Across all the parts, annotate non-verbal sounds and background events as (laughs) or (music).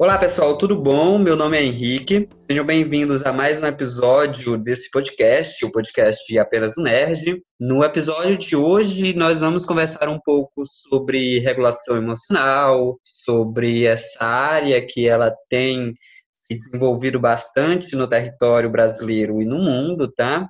Olá pessoal, tudo bom? Meu nome é Henrique. Sejam bem-vindos a mais um episódio desse podcast, o podcast de Apenas o Nerd. No episódio de hoje, nós vamos conversar um pouco sobre regulação emocional, sobre essa área que ela tem se desenvolvido bastante no território brasileiro e no mundo, tá?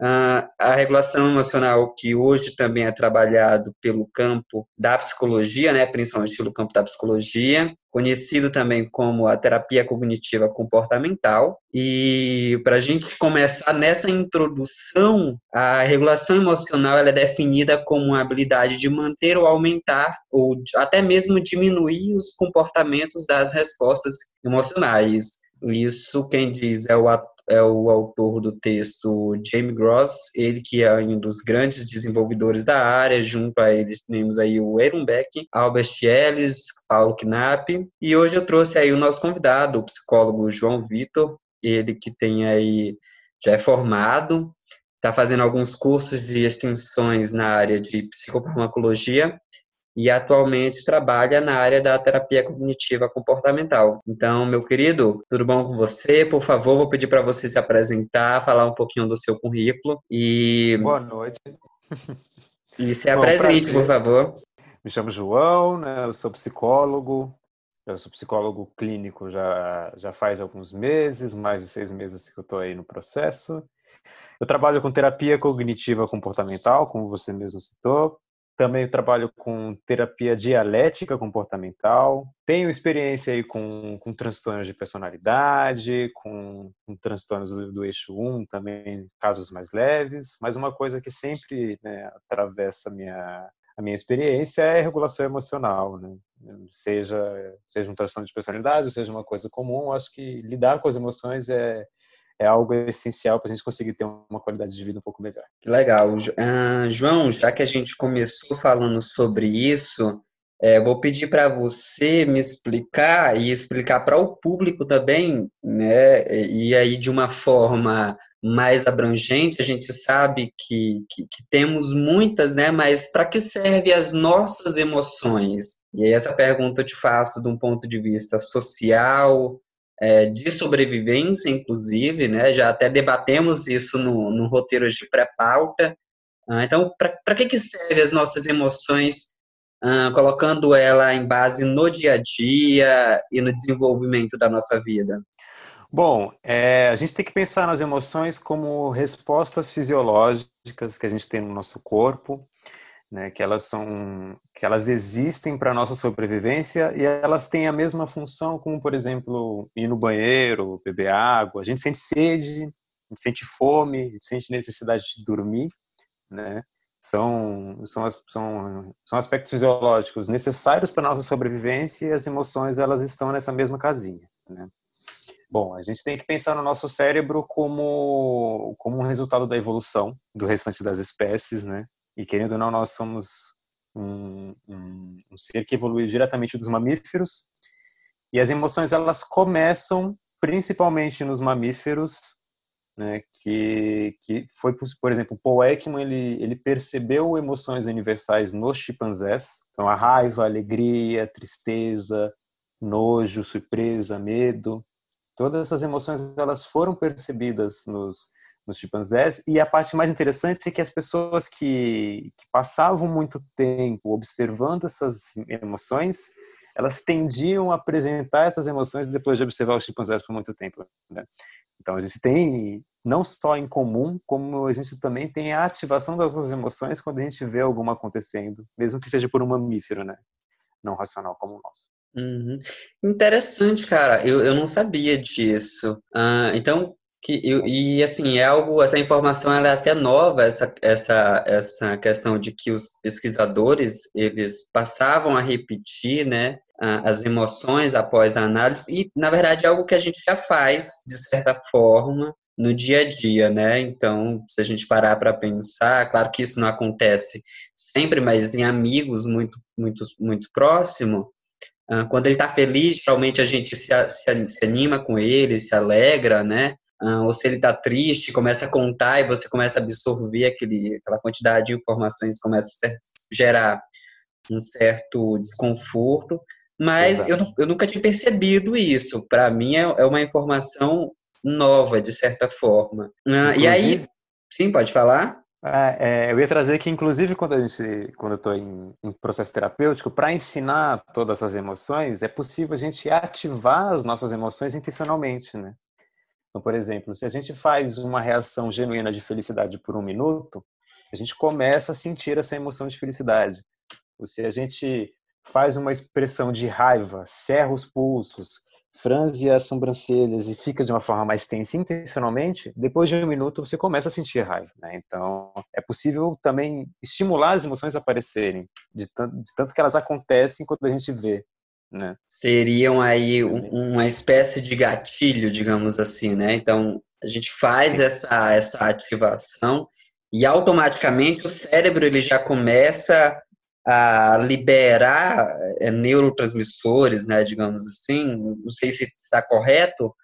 Uh, a regulação emocional, que hoje também é trabalhado pelo campo da psicologia, né, principalmente pelo campo da psicologia, conhecido também como a terapia cognitiva comportamental. E para a gente começar nessa introdução, a regulação emocional é definida como uma habilidade de manter ou aumentar, ou até mesmo diminuir os comportamentos das respostas emocionais. Isso quem diz é o é o autor do texto James Gross, ele que é um dos grandes desenvolvedores da área, junto a eles temos aí o Ehrenbeck, Albert Ellis, Paulo Knapp, e hoje eu trouxe aí o nosso convidado, o psicólogo João Vitor, ele que tem aí, já é formado, está fazendo alguns cursos de extensões na área de psicofarmacologia, e atualmente trabalha na área da terapia cognitiva comportamental. Então, meu querido, tudo bom com você? Por favor, vou pedir para você se apresentar, falar um pouquinho do seu currículo e Boa noite. (laughs) E se apresente, por favor. Me chamo João, né? Eu sou psicólogo. Eu sou psicólogo clínico já já faz alguns meses, mais de seis meses que eu estou aí no processo. Eu trabalho com terapia cognitiva comportamental, como você mesmo citou. Também trabalho com terapia dialética comportamental. Tenho experiência aí com, com transtornos de personalidade, com, com transtornos do, do, eixo 1, também casos mais leves. Mas uma coisa que sempre né, atravessa a minha, a minha experiência é regulação emocional. Né? Seja, seja um transtorno de personalidade, seja uma coisa comum, acho que lidar com as emoções é, é algo essencial para a gente conseguir ter uma qualidade de vida um pouco melhor. Legal. Uh, João, já que a gente começou falando sobre isso, é, vou pedir para você me explicar e explicar para o público também, né? E aí de uma forma mais abrangente, a gente sabe que, que, que temos muitas, né? Mas para que servem as nossas emoções? E aí essa pergunta eu te faço de um ponto de vista social, é, de sobrevivência, inclusive, né? Já até debatemos isso no, no roteiro de pré-pauta. Ah, então, para que, que servem as nossas emoções, ah, colocando ela em base no dia a dia e no desenvolvimento da nossa vida? Bom, é, a gente tem que pensar nas emoções como respostas fisiológicas que a gente tem no nosso corpo né, que elas são que elas existem para nossa sobrevivência e elas têm a mesma função como, por exemplo, ir no banheiro, beber água. A gente sente sede, a gente sente fome, a gente sente necessidade de dormir, né? São, são, são, são aspectos fisiológicos necessários para nossa sobrevivência e as emoções elas estão nessa mesma casinha, né? Bom, a gente tem que pensar no nosso cérebro como, como um resultado da evolução do restante das espécies, né? E querendo ou não, nós somos um, um, um ser que evoluiu diretamente dos mamíferos. E as emoções elas começam principalmente nos mamíferos, né, que, que foi, por exemplo, Paul Ekman, ele, ele percebeu emoções universais nos chimpanzés, então a raiva, a alegria, a tristeza, nojo, surpresa, medo, todas essas emoções elas foram percebidas nos, nos chimpanzés. E a parte mais interessante é que as pessoas que, que passavam muito tempo observando essas emoções, elas tendiam a apresentar essas emoções depois de observar os chimpanzés por muito tempo. Né? Então a gente tem não só em comum, como a gente também tem a ativação das nossas emoções quando a gente vê alguma acontecendo, mesmo que seja por um mamífero, né? Não racional como nós. Uhum. Interessante, cara. Eu, eu não sabia disso. Ah, então, que, e, assim, é algo, essa informação ela é até nova, essa, essa, essa questão de que os pesquisadores, eles passavam a repetir, né, as emoções após a análise, e, na verdade, é algo que a gente já faz, de certa forma, no dia a dia, né, então, se a gente parar para pensar, claro que isso não acontece sempre, mas em amigos muito, muito, muito próximo, quando ele está feliz, geralmente a gente se, se, se anima com ele, se alegra, né, uh, ou se ele está triste, começa a contar e você começa a absorver aquele, aquela quantidade de informações, começa a gerar um certo desconforto. mas eu, eu, nunca tinha percebido isso. Para mim é, é, uma informação nova, de certa forma. Ah, e aí, sim, pode falar? É, é, eu ia trazer que, inclusive, quando a gente, quando eu estou em, em, processo terapêutico, para ensinar todas essas emoções, é possível a gente ativar as nossas emoções intencionalmente, né? Então, por exemplo, se a gente faz uma reação genuína de felicidade por um minuto, a gente começa a sentir essa emoção de felicidade. Ou se a gente faz uma expressão de raiva, cerra os pulsos, franze as sobrancelhas e fica de uma forma mais tensa intencionalmente, depois de um minuto você começa a sentir raiva. Né? Então, é possível também estimular as emoções a aparecerem, de tanto, de tanto que elas acontecem quando a gente vê. Né? Seriam aí um, uma espécie de gatilho, digamos assim, né? Então, a gente faz essa, essa ativação e automaticamente o cérebro ele já começa a liberar é, neurotransmissores, né, digamos assim, não sei se está correto,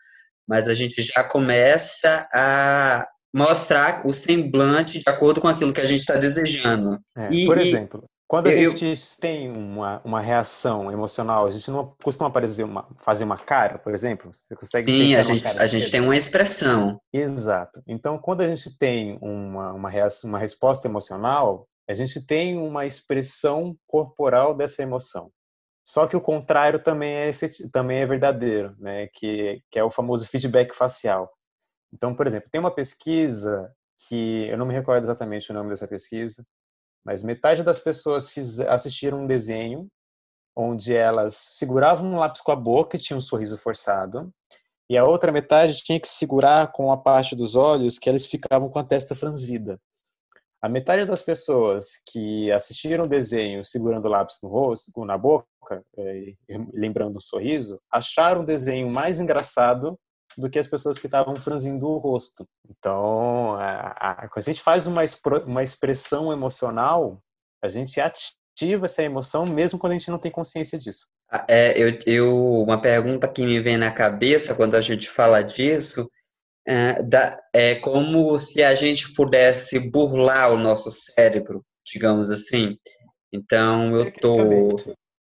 mas a gente já começa a mostrar o semblante de acordo com aquilo que a gente está desejando. É, e, por exemplo, quando a eu, gente tem uma, uma reação emocional, a gente não costuma aparecer uma, fazer uma cara, por exemplo? Você consegue Sim, a gente, a gente tem uma expressão. Exato. Então, quando a gente tem uma, uma, reação, uma resposta emocional, a gente tem uma expressão corporal dessa emoção. Só que o contrário também é, também é verdadeiro, né? que, que é o famoso feedback facial. Então, por exemplo, tem uma pesquisa que eu não me recordo exatamente o nome dessa pesquisa, mas metade das pessoas fiz, assistiram um desenho onde elas seguravam um lápis com a boca e tinham um sorriso forçado, e a outra metade tinha que segurar com a parte dos olhos que elas ficavam com a testa franzida. A metade das pessoas que assistiram o desenho segurando o lápis no rosto, na boca, é, lembrando o sorriso, acharam o desenho mais engraçado do que as pessoas que estavam franzindo o rosto. Então, a, a, quando a gente faz uma, uma expressão emocional, a gente ativa essa emoção mesmo quando a gente não tem consciência disso. Ah, é, eu, eu, uma pergunta que me vem na cabeça quando a gente fala disso é, da, é como se a gente pudesse burlar o nosso cérebro, digamos assim. Então, eu tô,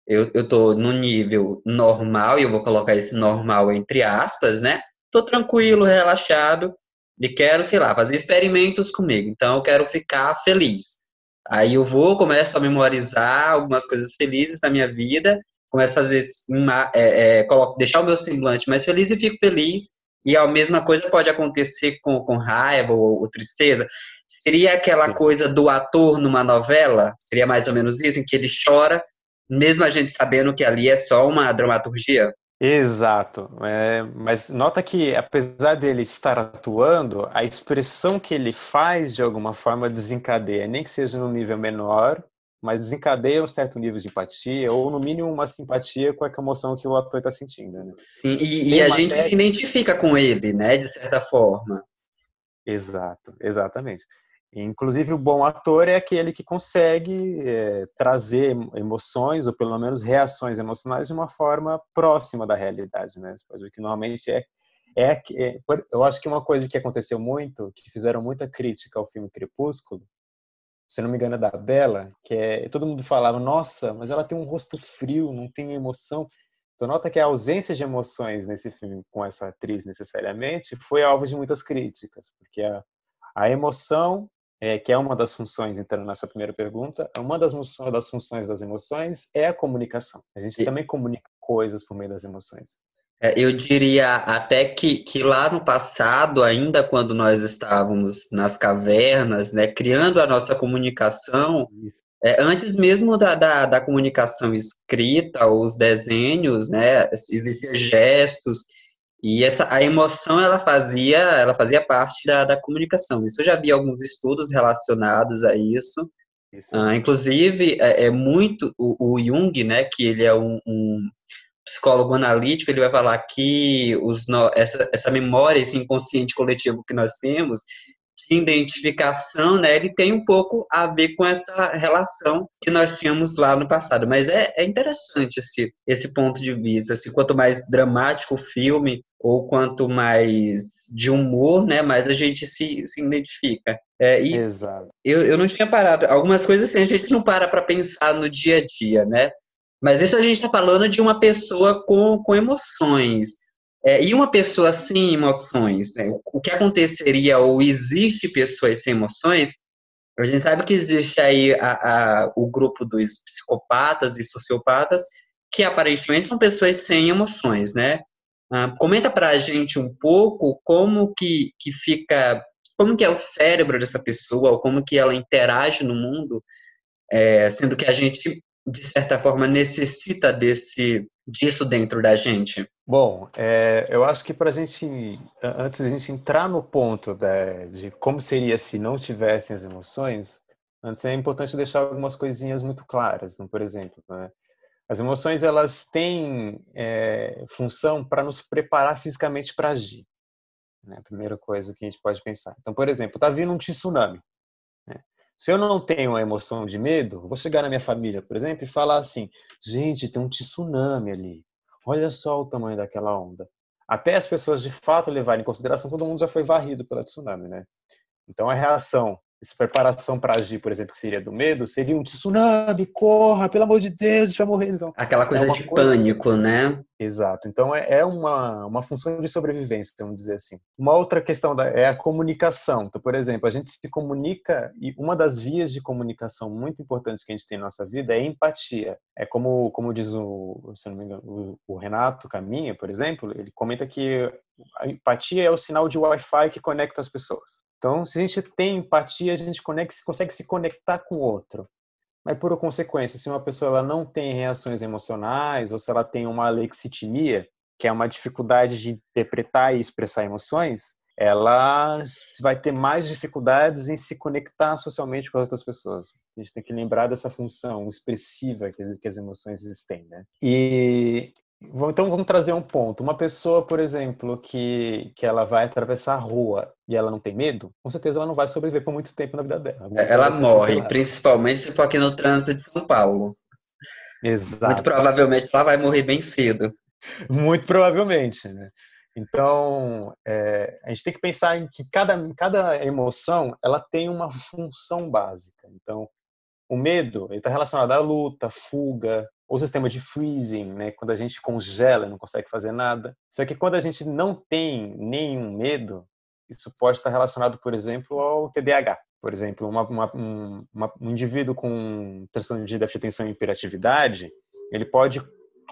eu, eu tô no nível normal, e eu vou colocar esse normal entre aspas, né? Tô tranquilo, relaxado, e quero, sei lá, fazer experimentos comigo. Então, eu quero ficar feliz. Aí eu vou, começo a memorizar algumas coisas felizes da minha vida, começo a fazer, uma, é, é, coloco, deixar o meu semblante mais feliz e fico feliz e a mesma coisa pode acontecer com, com raiva ou, ou tristeza. Seria aquela coisa do ator numa novela? Seria mais ou menos isso, em que ele chora, mesmo a gente sabendo que ali é só uma dramaturgia? Exato. É, mas nota que, apesar dele estar atuando, a expressão que ele faz, de alguma forma, desencadeia, nem que seja no nível menor, mas desencadeia um certo nível de empatia, ou no mínimo uma simpatia com a emoção que o ator está sentindo. Né? Sim, e, e a gente técnica... se identifica com ele, né, de certa forma. Exato, exatamente. Inclusive, o bom ator é aquele que consegue é, trazer emoções, ou pelo menos reações emocionais, de uma forma próxima da realidade. Né? Ver que normalmente é, é, é. Eu acho que uma coisa que aconteceu muito, que fizeram muita crítica ao filme Crepúsculo, se não me engano, é da Bela, que é, todo mundo falava, nossa, mas ela tem um rosto frio, não tem emoção. Então, nota que a ausência de emoções nesse filme com essa atriz, necessariamente, foi alvo de muitas críticas, porque a, a emoção, é, que é uma das funções, entrando na sua primeira pergunta, uma das, das funções das emoções é a comunicação. A gente também comunica coisas por meio das emoções. É, eu diria até que, que lá no passado, ainda quando nós estávamos nas cavernas, né, criando a nossa comunicação, é, antes mesmo da, da, da, comunicação escrita, os desenhos, né, existiam gestos, e essa, a emoção ela fazia, ela fazia parte da, da comunicação. Isso eu já vi alguns estudos relacionados a isso. isso. Ah, inclusive, é, é muito o, o, Jung, né, que ele é um, um psicólogo analítico, ele vai falar que os, essa, essa memória, esse inconsciente coletivo que nós temos, de identificação, né, ele tem um pouco a ver com essa relação que nós tínhamos lá no passado. Mas é, é interessante esse, esse ponto de vista. Assim, quanto mais dramático o filme, ou quanto mais de humor, né, mais a gente se, se identifica. É, e Exato. Eu, eu não tinha parado. Algumas coisas assim, a gente não para para pensar no dia a dia, né? Mas isso a gente está falando de uma pessoa com, com emoções. É, e uma pessoa sem emoções, né? o que aconteceria, ou existe pessoas sem emoções? A gente sabe que existe aí a, a, o grupo dos psicopatas e sociopatas, que aparentemente são pessoas sem emoções, né? Ah, comenta para a gente um pouco como que, que fica, como que é o cérebro dessa pessoa, ou como que ela interage no mundo, é, sendo que a gente de certa forma, necessita desse disso dentro da gente? Bom, é, eu acho que para gente, antes de a gente entrar no ponto de, como seria se não tivessem as emoções, antes é importante deixar algumas coisinhas muito claras. Então, por exemplo, né, as emoções elas têm é, função para nos preparar fisicamente para agir. Né? A primeira coisa que a gente pode pensar. Então, por exemplo, está vindo um tsunami. Se eu não tenho a emoção de medo, vou chegar na minha família, por exemplo, e falar assim: gente, tem um tsunami ali. Olha só o tamanho daquela onda. Até as pessoas de fato levarem em consideração, todo mundo já foi varrido pela tsunami, né? Então a reação essa preparação para agir, por exemplo, que seria do medo, seria um tsunami, corra, pelo amor de Deus, a gente vai morrer. Então, Aquela coisa é de coisa... pânico, né? Exato. Então, é, é, uma, uma função de sobrevivência, vamos dizer assim. Uma outra questão da, é a comunicação. Então, por exemplo, a gente se comunica, e uma das vias de comunicação muito importantes que a gente tem na nossa vida é empatia. É como, como diz o, se não me engano, o, o Renato Caminha, por exemplo, ele comenta que a empatia é o sinal de Wi-Fi que conecta as pessoas. Então, se a gente tem empatia, a gente consegue se conectar com o outro. Mas, por consequência, se uma pessoa ela não tem reações emocionais, ou se ela tem uma alexitimia, que é uma dificuldade de interpretar e expressar emoções, ela vai ter mais dificuldades em se conectar socialmente com as outras pessoas. A gente tem que lembrar dessa função expressiva que as emoções existem, né? E então vamos trazer um ponto. Uma pessoa, por exemplo, que, que ela vai atravessar a rua e ela não tem medo, com certeza ela não vai sobreviver por muito tempo na vida dela. Ela morre, principalmente se for aqui no trânsito de São Paulo. Exato. Muito provavelmente ela vai morrer bem cedo. Muito provavelmente, né? Então, é, a gente tem que pensar em que cada, cada emoção ela tem uma função básica. Então, o medo está relacionado à luta, fuga, o sistema de freezing, né, quando a gente congela e não consegue fazer nada. Só que quando a gente não tem nenhum medo, isso pode estar relacionado, por exemplo, ao TDAH. Por exemplo, uma, uma, um, um indivíduo com transtorno de déficit de atenção e hiperatividade, ele pode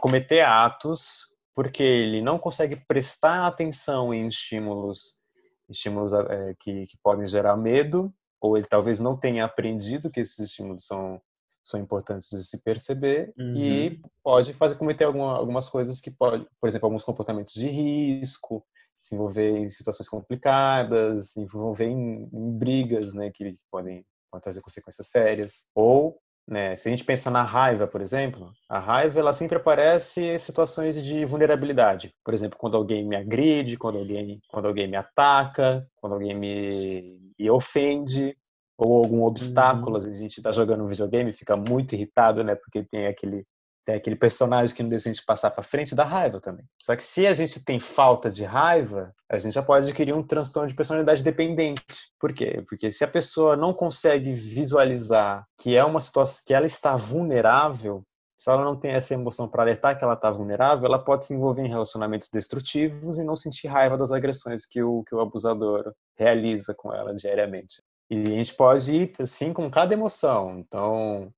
cometer atos porque ele não consegue prestar atenção em estímulos, estímulos é, que, que podem gerar medo, ou ele talvez não tenha aprendido que esses estímulos são são importantes de se perceber uhum. e pode fazer cometer alguma, algumas coisas que pode, por exemplo, alguns comportamentos de risco, se envolver em situações complicadas, se envolver em, em brigas, né, que podem, podem trazer consequências sérias, ou né, se a gente pensa na raiva, por exemplo, a raiva ela sempre aparece em situações de vulnerabilidade. Por exemplo, quando alguém me agride, quando alguém, quando alguém me ataca, quando alguém me, me ofende, ou algum obstáculo, uhum. a gente está jogando um videogame, fica muito irritado, né? Porque tem aquele tem aquele personagem que não deixa a gente passar para frente, dá raiva também. Só que se a gente tem falta de raiva, a gente já pode adquirir um transtorno de personalidade dependente. Por quê? Porque se a pessoa não consegue visualizar que é uma situação que ela está vulnerável, se ela não tem essa emoção para alertar que ela está vulnerável, ela pode se envolver em relacionamentos destrutivos e não sentir raiva das agressões que o, que o abusador realiza com ela diariamente. E a gente pode ir, assim, com cada emoção. Então,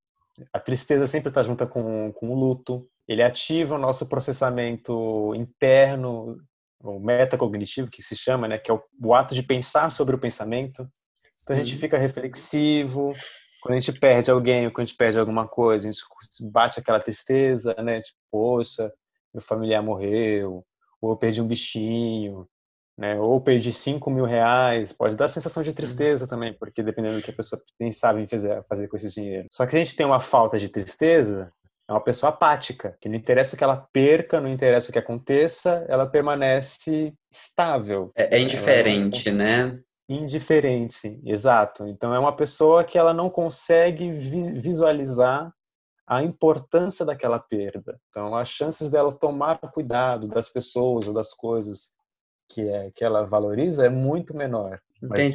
a tristeza sempre está junto com, com o luto. Ele ativa o nosso processamento interno, o metacognitivo, que se chama, né? Que é o, o ato de pensar sobre o pensamento. Então, Sim. a gente fica reflexivo. Quando a gente perde alguém, ou quando a gente perde alguma coisa, a gente bate aquela tristeza, né? Tipo, poxa, meu familiar morreu, ou eu perdi um bichinho, né? Ou perdi 5 mil reais, pode dar sensação de tristeza também, porque dependendo do que a pessoa sabe fazer, fazer com esse dinheiro. Só que se a gente tem uma falta de tristeza, é uma pessoa apática, que não interessa o que ela perca, não interessa o que aconteça, ela permanece estável. É, é indiferente, né? Indiferente, exato. Então é uma pessoa que ela não consegue visualizar a importância daquela perda. Então as chances dela tomar cuidado das pessoas ou das coisas que, é, que ela valoriza é muito menor. Mas...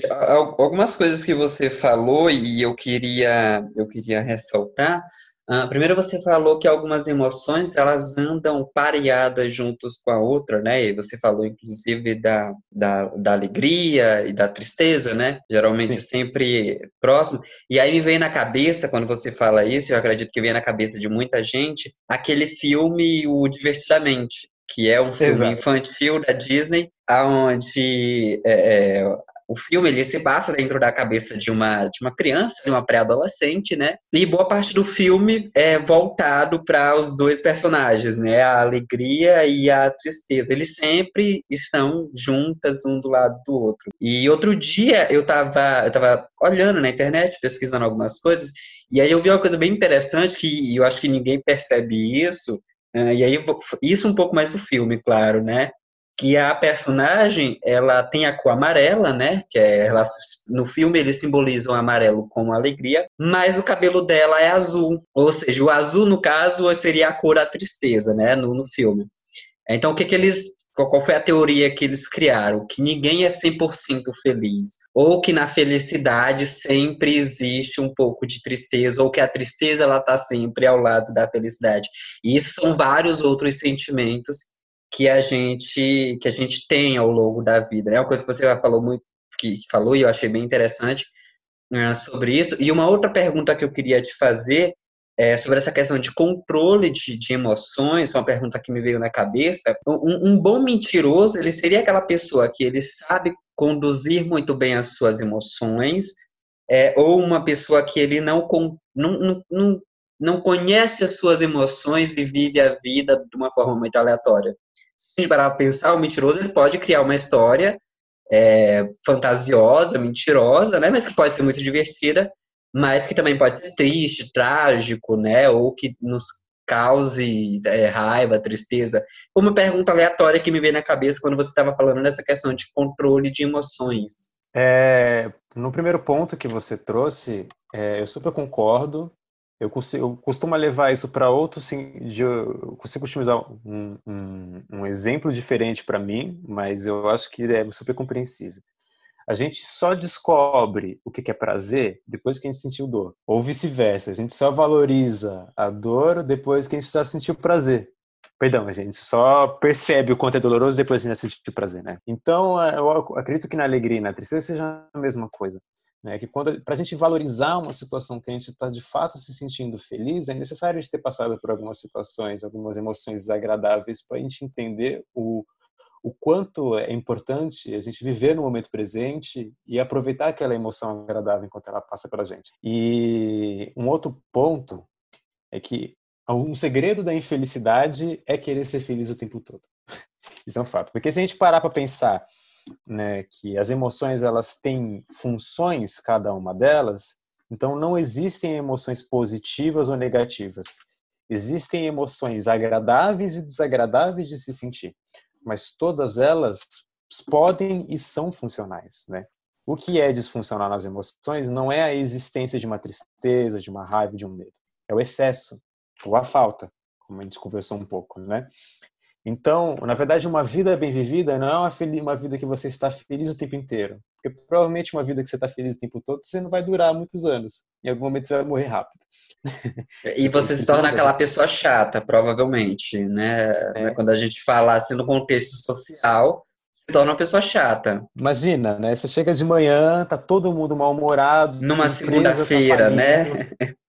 Algumas coisas que você falou e eu queria, eu queria ressaltar. Uh, primeiro você falou que algumas emoções elas andam pareadas juntos com a outra, né? E você falou inclusive da, da, da alegria e da tristeza, né? Geralmente Sim. sempre próximo. E aí me vem na cabeça, quando você fala isso, eu acredito que vem na cabeça de muita gente, aquele filme O Divertidamente, que é um filme Exato. infantil da Disney, onde é, é, o filme ele se passa dentro da cabeça de uma, de uma criança, de uma pré-adolescente, né? E boa parte do filme é voltado para os dois personagens, né? A alegria e a tristeza. Eles sempre estão juntas um do lado do outro. E outro dia eu estava eu tava olhando na internet, pesquisando algumas coisas, e aí eu vi uma coisa bem interessante que eu acho que ninguém percebe isso. Uh, e aí isso um pouco mais do filme, claro, né? que a personagem ela tem a cor amarela, né? Que é ela, no filme eles simbolizam o amarelo como alegria, mas o cabelo dela é azul, ou seja, o azul no caso seria a cor da tristeza, né? No, no filme. Então o que que eles qual foi a teoria que eles criaram? Que ninguém é 100% feliz. Ou que na felicidade sempre existe um pouco de tristeza, ou que a tristeza ela está sempre ao lado da felicidade. E isso são vários outros sentimentos que a gente que a gente tem ao longo da vida. É né? uma coisa que você falou muito, que, falou e eu achei bem interessante né, sobre isso. E uma outra pergunta que eu queria te fazer é sobre essa questão de controle de, de emoções, uma pergunta que me veio na cabeça. Um, um bom mentiroso, ele seria aquela pessoa que ele sabe conduzir muito bem as suas emoções, é, ou uma pessoa que ele não, não, não, não, não conhece as suas emoções e vive a vida de uma forma muito aleatória se a gente parar para pensar, o mentiroso ele pode criar uma história é, fantasiosa, mentirosa, né? Mas que pode ser muito divertida, mas que também pode ser triste, trágico, né? Ou que nos cause é, raiva, tristeza. Uma pergunta aleatória que me veio na cabeça quando você estava falando dessa questão de controle de emoções. É, no primeiro ponto que você trouxe, é, eu super concordo. Eu, consigo, eu costumo levar isso para outros. Eu consigo utilizar um, um, um exemplo diferente para mim, mas eu acho que é super compreensível. A gente só descobre o que é prazer depois que a gente sentiu dor. Ou vice-versa, a gente só valoriza a dor depois que a gente já sentiu prazer. Perdão, a gente só percebe o quanto é doloroso depois que a gente sentiu prazer, né? Então, eu acredito que na alegria e na tristeza seja a mesma coisa. Né? Que quando para a gente valorizar uma situação que a gente está de fato se sentindo feliz, é necessário a gente ter passado por algumas situações, algumas emoções desagradáveis para a gente entender o o quanto é importante a gente viver no momento presente e aproveitar aquela emoção agradável enquanto ela passa pela gente. E um outro ponto é que um segredo da infelicidade é querer ser feliz o tempo todo. (laughs) Isso é um fato. Porque se a gente parar para pensar né, que as emoções elas têm funções cada uma delas, então não existem emoções positivas ou negativas. Existem emoções agradáveis e desagradáveis de se sentir, mas todas elas podem e são funcionais, né? O que é disfuncional nas emoções não é a existência de uma tristeza, de uma raiva, de um medo. É o excesso ou a falta, como a gente conversou um pouco, né? Então, na verdade, uma vida bem vivida não é uma, uma vida que você está feliz o tempo inteiro. Porque provavelmente uma vida que você está feliz o tempo todo, você não vai durar muitos anos. Em algum momento você vai morrer rápido. E você se torna aquela pessoa chata, provavelmente, né? É. Quando a gente fala assim no contexto social, se torna uma pessoa chata. Imagina, né? Você chega de manhã, tá todo mundo mal-humorado. Numa segunda-feira, né?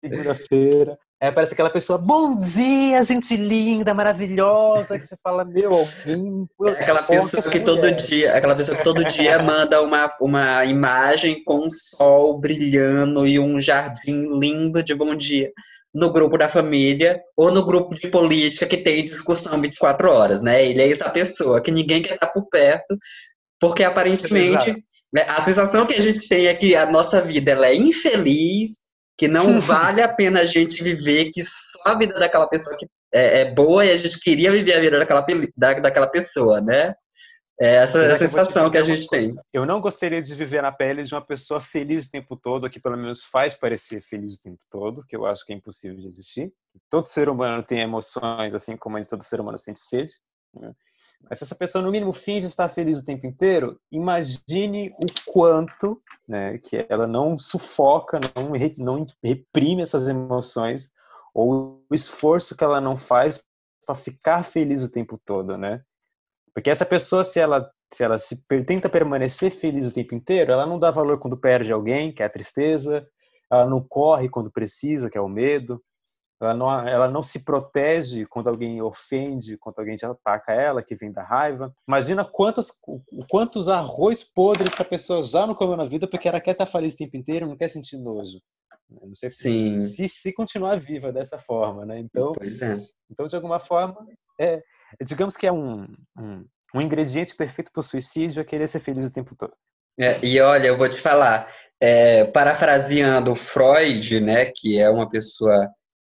Segunda-feira. É, parece aquela pessoa, bom dia, gente linda, maravilhosa, que você fala, meu, alguém. (laughs) Aquela pessoa que todo dia, aquela pessoa que todo dia (laughs) manda uma, uma imagem com um sol brilhando e um jardim lindo de bom dia no grupo da família ou no grupo de política que tem discussão 24 horas, né? Ele é essa pessoa que ninguém quer estar por perto, porque aparentemente né, a sensação que a gente tem é que a nossa vida ela é infeliz, que não (laughs) vale a pena a gente viver, que só a vida daquela pessoa que é, é boa e a gente queria viver a vida daquela, da, daquela pessoa, né? É essa é a sensação que a gente tem. Eu não gostaria de viver na pele de uma pessoa feliz o tempo todo, que pelo menos faz parecer feliz o tempo todo, que eu acho que é impossível de existir. Todo ser humano tem emoções, assim como todo ser humano sente sede. Né? Mas se essa pessoa, no mínimo, finge estar feliz o tempo inteiro, imagine o quanto né, que ela não sufoca, não, não reprime essas emoções, ou o esforço que ela não faz para ficar feliz o tempo todo, né? Porque essa pessoa, se ela se ela se tenta permanecer feliz o tempo inteiro, ela não dá valor quando perde alguém, que é a tristeza, ela não corre quando precisa, que é o medo, ela não, ela não se protege quando alguém ofende, quando alguém ataca ela, que vem da raiva. Imagina quantos, quantos arroz podres essa pessoa já não comeu na vida porque ela quer estar feliz o tempo inteiro, não quer sentir nojo. Não sei Sim. Se, se continuar viva dessa forma, né? Então, pois é. então de alguma forma, é, digamos que é um, um, um ingrediente perfeito para o suicídio é querer ser feliz o tempo todo. É, e olha, eu vou te falar, é, parafraseando Freud, né, que é uma pessoa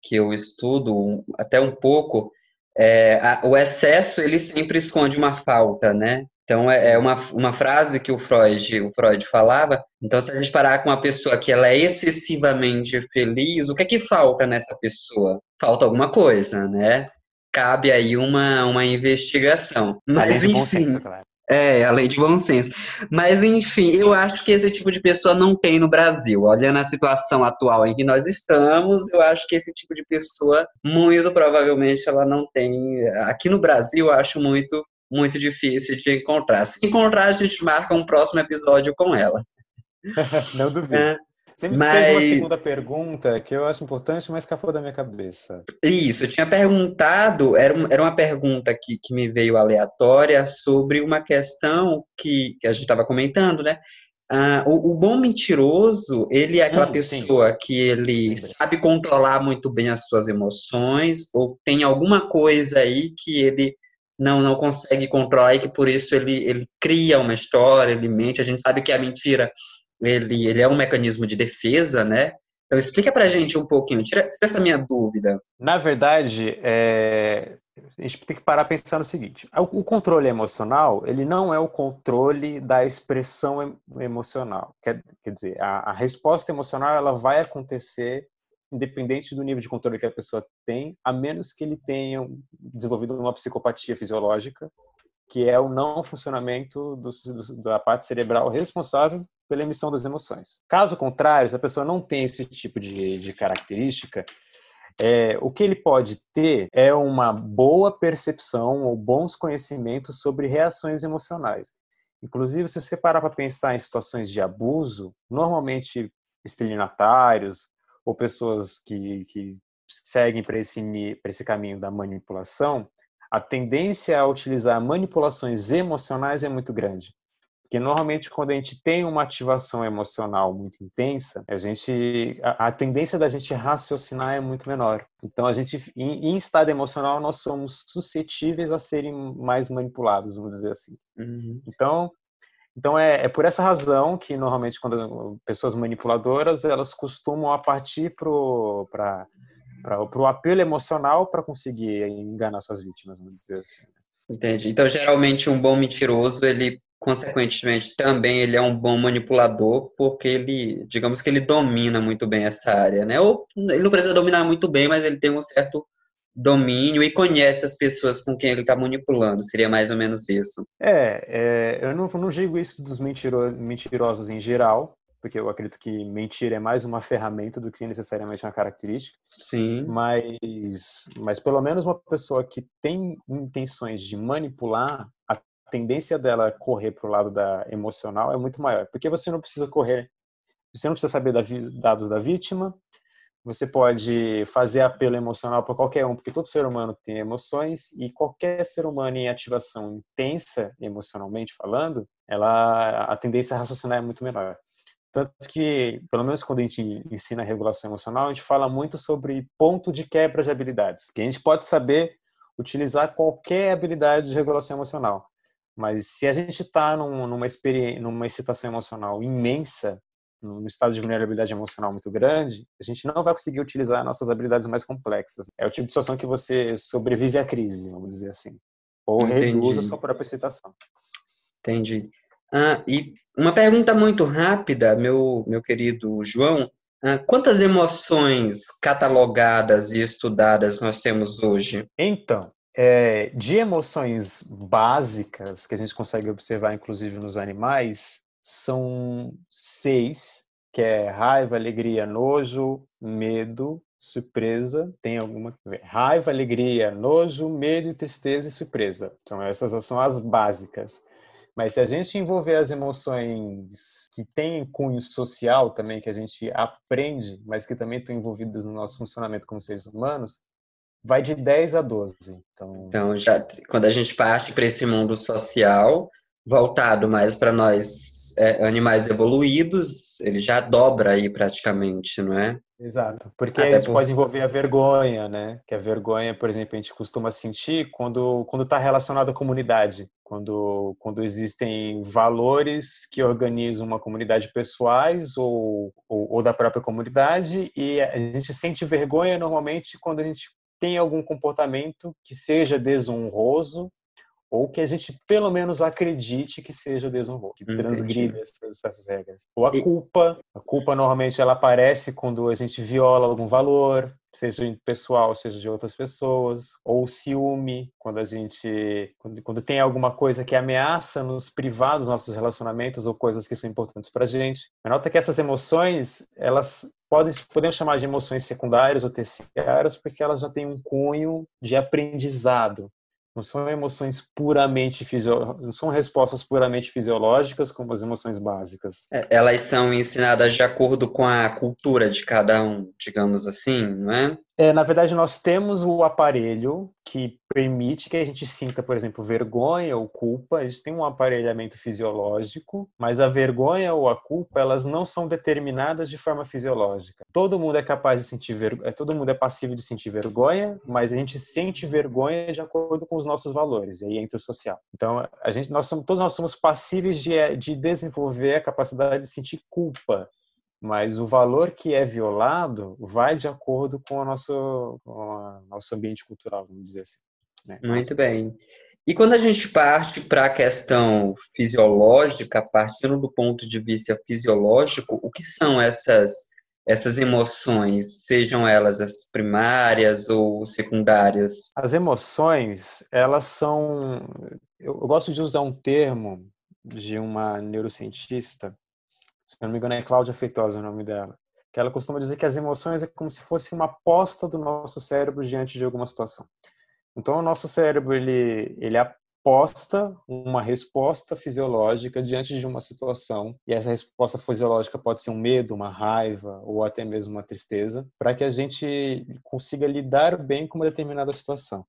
que eu estudo até um pouco, é, a, o excesso ele sempre esconde uma falta, né? Então é, é uma, uma frase que o Freud, o Freud falava. Então se a gente parar com uma pessoa que ela é excessivamente feliz, o que é que falta nessa pessoa? Falta alguma coisa, né? Cabe aí uma, uma investigação. Mas, Além de bom senso, claro. É, além de bom senso. Mas, enfim, eu acho que esse tipo de pessoa não tem no Brasil. Olhando a situação atual em que nós estamos, eu acho que esse tipo de pessoa, muito provavelmente, ela não tem. Aqui no Brasil, eu acho muito, muito difícil de encontrar. Se encontrar, a gente marca um próximo episódio com ela. (laughs) não duvido. É. Sempre mas... fez uma segunda pergunta que eu acho importante, mas escapou da minha cabeça. Isso, eu tinha perguntado, era, era uma pergunta que, que me veio aleatória sobre uma questão que, que a gente estava comentando, né? Ah, o, o, bom mentiroso, ele é aquela hum, pessoa sim. que ele sabe controlar muito bem as suas emoções, ou tem alguma coisa aí que ele não, não consegue controlar e que por isso ele, ele cria uma história, ele mente. A gente sabe que a mentira ele, ele é um mecanismo de defesa, né? Então explica pra gente um pouquinho, tira essa minha dúvida. Na verdade, é... a gente tem que parar a pensar no seguinte: o controle emocional, ele não é o controle da expressão emocional. Quer, quer dizer, a, a resposta emocional ela vai acontecer independente do nível de controle que a pessoa tem, a menos que ele tenha desenvolvido uma psicopatia fisiológica, que é o não funcionamento do, do, da parte cerebral responsável pela emissão das emoções. Caso contrário, se a pessoa não tem esse tipo de, de característica, é, o que ele pode ter é uma boa percepção ou bons conhecimentos sobre reações emocionais. Inclusive, se você parar para pensar em situações de abuso, normalmente estelionatários ou pessoas que, que seguem para esse, esse caminho da manipulação, a tendência a utilizar manipulações emocionais é muito grande. Porque normalmente quando a gente tem uma ativação emocional muito intensa, a gente a, a, tendência da gente raciocinar é muito menor. Então a gente em, em, estado emocional nós somos suscetíveis a serem mais manipulados, vamos dizer assim. Uhum. Então então é, é, por essa razão que normalmente quando pessoas manipuladoras elas costumam a partir para para o apelo emocional para conseguir enganar suas vítimas, vamos dizer assim. Entendi. Então, geralmente, um bom mentiroso, ele, consequentemente, também ele é um bom manipulador, porque ele, digamos que ele domina muito bem essa área, né? Ou ele não precisa dominar muito bem, mas ele tem um certo domínio e conhece as pessoas com quem ele está manipulando. Seria mais ou menos isso. É, é eu não, não digo isso dos mentiro, mentirosos em geral, porque eu acredito que mentira é mais uma ferramenta do que necessariamente uma característica. Sim. Mas, mas pelo menos uma pessoa que tem intenções de manipular, tendência dela correr para o lado da emocional é muito maior, porque você não precisa correr, você não precisa saber da, dados da vítima, você pode fazer apelo emocional para qualquer um, porque todo ser humano tem emoções e qualquer ser humano em ativação intensa, emocionalmente falando, ela a tendência a raciocinar é muito menor. Tanto que, pelo menos quando a gente ensina regulação emocional, a gente fala muito sobre ponto de quebra de habilidades. Que a gente pode saber utilizar qualquer habilidade de regulação emocional. Mas se a gente está num, numa, numa excitação emocional imensa, num estado de vulnerabilidade emocional muito grande, a gente não vai conseguir utilizar nossas habilidades mais complexas. É o tipo de situação que você sobrevive à crise, vamos dizer assim. Ou Entendi. reduz a sua própria excitação. Entendi. Ah, e uma pergunta muito rápida, meu, meu querido João. Ah, quantas emoções catalogadas e estudadas nós temos hoje? Então, é, de emoções básicas, que a gente consegue observar inclusive nos animais, são seis, que é raiva, alegria, nojo, medo, surpresa. Tem alguma raiva, alegria, nojo, medo, tristeza e surpresa. Então essas são as básicas. Mas se a gente envolver as emoções que têm cunho social também, que a gente aprende, mas que também estão envolvidas no nosso funcionamento como seres humanos, vai de 10 a 12. Então, então já quando a gente parte para esse mundo social, voltado mais para nós é, animais evoluídos, ele já dobra aí praticamente, não é? Exato, porque Até isso por... pode envolver a vergonha, né? Que a vergonha, por exemplo, a gente costuma sentir quando quando está relacionado à comunidade, quando quando existem valores que organizam uma comunidade pessoais ou, ou, ou da própria comunidade e a gente sente vergonha normalmente quando a gente tem algum comportamento que seja desonroso ou que a gente pelo menos acredite que seja desonroso, que transgrida essas, essas, regras. Ou a culpa, a culpa normalmente ela aparece quando a gente viola algum valor, seja pessoal, seja de outras pessoas, ou o ciúme, quando a gente quando, quando tem alguma coisa que ameaça nos privar dos nossos relacionamentos ou coisas que são importantes para a gente. Nota que essas emoções, elas podem podemos chamar de emoções secundárias ou terciárias porque elas já têm um cunho de aprendizado não são emoções puramente fisiológicas, não são respostas puramente fisiológicas como as emoções básicas. É, elas são ensinadas de acordo com a cultura de cada um, digamos assim, não é? É, na verdade, nós temos o aparelho que permite que a gente sinta, por exemplo, vergonha ou culpa. A gente tem um aparelhamento fisiológico, mas a vergonha ou a culpa, elas não são determinadas de forma fisiológica. Todo mundo é capaz de sentir vergonha, todo mundo é passível de sentir vergonha, mas a gente sente vergonha de acordo com os nossos valores, e aí entra o social. Então, a gente, nós somos, todos nós somos passíveis de, de desenvolver a capacidade de sentir culpa mas o valor que é violado vai de acordo com, a nosso, com o nosso ambiente cultural, vamos dizer assim. Né? Muito bem. E quando a gente parte para a questão fisiológica, partindo do ponto de vista fisiológico, o que são essas, essas emoções, sejam elas as primárias ou secundárias? As emoções, elas são. Eu gosto de usar um termo de uma neurocientista se não me engano é Cláudia Feitosa o nome dela, que ela costuma dizer que as emoções é como se fosse uma aposta do nosso cérebro diante de alguma situação. Então o nosso cérebro ele ele aposta uma resposta fisiológica diante de uma situação e essa resposta fisiológica pode ser um medo, uma raiva ou até mesmo uma tristeza, para que a gente consiga lidar bem com uma determinada situação.